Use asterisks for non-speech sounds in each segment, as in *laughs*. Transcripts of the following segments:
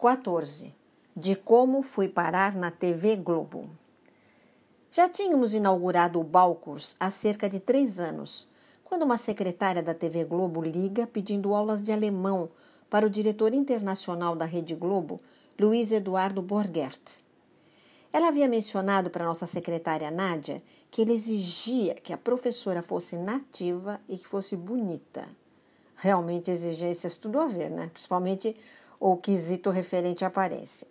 14. De como fui parar na TV Globo. Já tínhamos inaugurado o Balcurs há cerca de três anos, quando uma secretária da TV Globo liga pedindo aulas de alemão para o diretor internacional da Rede Globo, Luiz Eduardo Borgert. Ela havia mencionado para nossa secretária Nádia que ele exigia que a professora fosse nativa e que fosse bonita. Realmente exigências tudo a ver, né? Principalmente o quesito referente à aparência.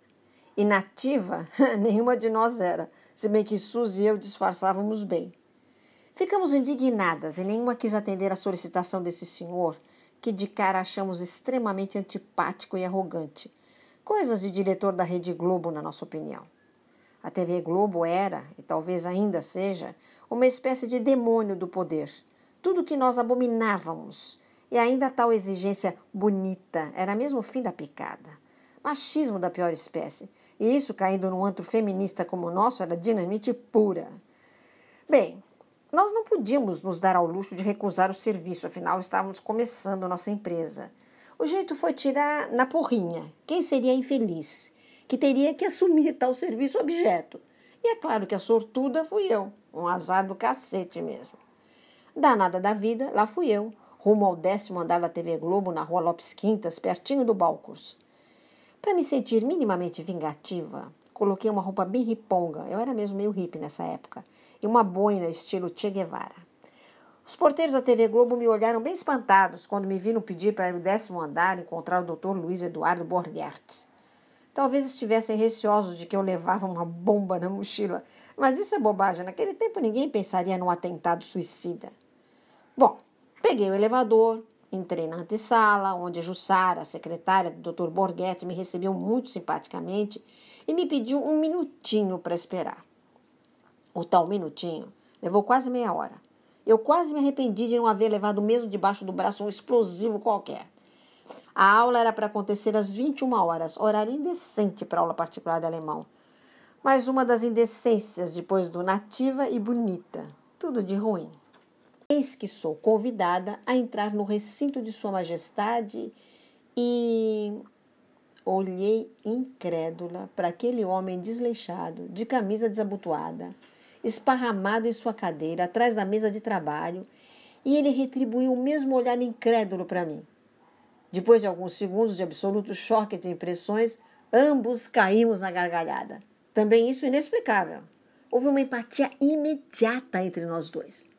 E nativa, *laughs* nenhuma de nós era, se bem que Suzy e eu disfarçávamos bem. Ficamos indignadas e nenhuma quis atender à solicitação desse senhor, que de cara achamos extremamente antipático e arrogante. Coisas de diretor da Rede Globo, na nossa opinião. A TV Globo era, e talvez ainda seja, uma espécie de demônio do poder. Tudo que nós abominávamos. E ainda tal exigência bonita era mesmo o fim da picada. Machismo da pior espécie. E isso, caindo num antro feminista como o nosso, era dinamite pura. Bem, nós não podíamos nos dar ao luxo de recusar o serviço, afinal estávamos começando nossa empresa. O jeito foi tirar na porrinha quem seria infeliz que teria que assumir tal serviço objeto. E é claro que a sortuda fui eu, um azar do cacete mesmo. Danada da vida, lá fui eu, rumo ao décimo andar da TV Globo, na rua Lopes Quintas, pertinho do Balcos. Para me sentir minimamente vingativa, coloquei uma roupa bem riponga, eu era mesmo meio hippie nessa época, e uma boina estilo Che Guevara. Os porteiros da TV Globo me olharam bem espantados quando me viram pedir para ir ao décimo andar encontrar o Dr. Luiz Eduardo Borgert. Talvez estivessem receosos de que eu levava uma bomba na mochila, mas isso é bobagem. Naquele tempo ninguém pensaria num atentado suicida. Bom, peguei o elevador, entrei na antessala, onde Jussara, a secretária do Dr. Borghetti, me recebeu muito simpaticamente e me pediu um minutinho para esperar. O tal minutinho levou quase meia hora. Eu quase me arrependi de não haver levado mesmo debaixo do braço um explosivo qualquer. A aula era para acontecer às 21 horas, horário indecente para aula particular de alemão. Mais uma das indecências depois do nativa e bonita. Tudo de ruim. Eis que sou convidada a entrar no recinto de Sua Majestade e. Olhei incrédula para aquele homem desleixado, de camisa desabotoada, esparramado em sua cadeira, atrás da mesa de trabalho, e ele retribuiu o mesmo olhar incrédulo para mim. Depois de alguns segundos de absoluto choque de impressões, ambos caímos na gargalhada. Também isso inexplicável. Houve uma empatia imediata entre nós dois.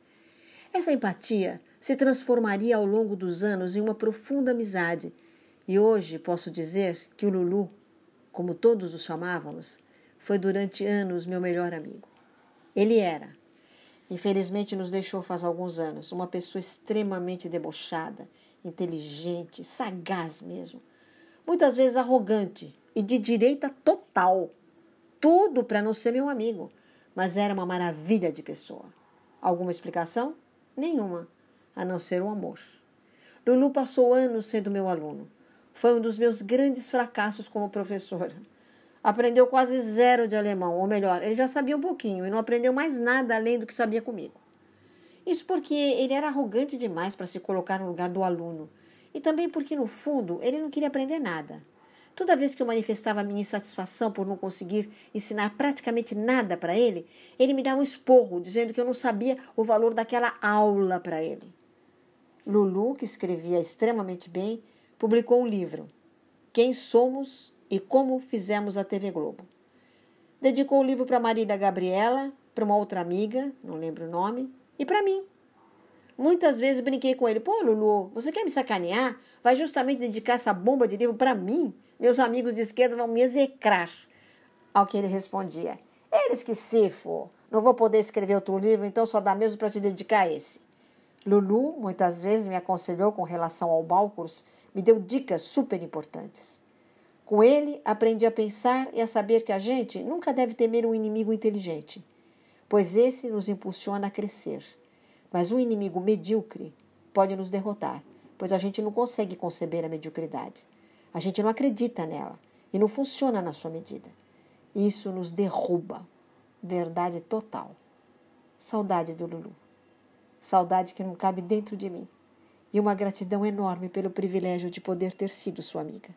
Essa empatia se transformaria ao longo dos anos em uma profunda amizade. E hoje posso dizer que o Lulu, como todos o chamávamos, foi durante anos meu melhor amigo. Ele era. Infelizmente nos deixou faz alguns anos, uma pessoa extremamente debochada, inteligente, sagaz mesmo, muitas vezes arrogante e de direita total. Tudo para não ser meu amigo, mas era uma maravilha de pessoa. Alguma explicação? Nenhuma, a não ser o amor. Lulu passou anos sendo meu aluno. Foi um dos meus grandes fracassos como professora. Aprendeu quase zero de alemão, ou melhor, ele já sabia um pouquinho e não aprendeu mais nada além do que sabia comigo. Isso porque ele era arrogante demais para se colocar no lugar do aluno. E também porque, no fundo, ele não queria aprender nada. Toda vez que eu manifestava minha insatisfação por não conseguir ensinar praticamente nada para ele, ele me dava um esporro, dizendo que eu não sabia o valor daquela aula para ele. Lulu, que escrevia extremamente bem, publicou um livro, Quem Somos e Como Fizemos a TV Globo. Dedicou o livro para Marília Gabriela, para uma outra amiga, não lembro o nome, e para mim. Muitas vezes brinquei com ele: pô, Lulu, você quer me sacanear? Vai justamente dedicar essa bomba de livro para mim? Meus amigos de esquerda vão me execrar. Ao que ele respondia: eles que se for. Não vou poder escrever outro livro, então só dá mesmo para te dedicar a esse. Lulu muitas vezes me aconselhou com relação ao Bálculos, me deu dicas super importantes. Com ele, aprendi a pensar e a saber que a gente nunca deve temer um inimigo inteligente pois esse nos impulsiona a crescer. Mas um inimigo medíocre pode nos derrotar, pois a gente não consegue conceber a mediocridade. A gente não acredita nela e não funciona na sua medida. Isso nos derruba. Verdade total. Saudade do Lulu. Saudade que não cabe dentro de mim. E uma gratidão enorme pelo privilégio de poder ter sido sua amiga.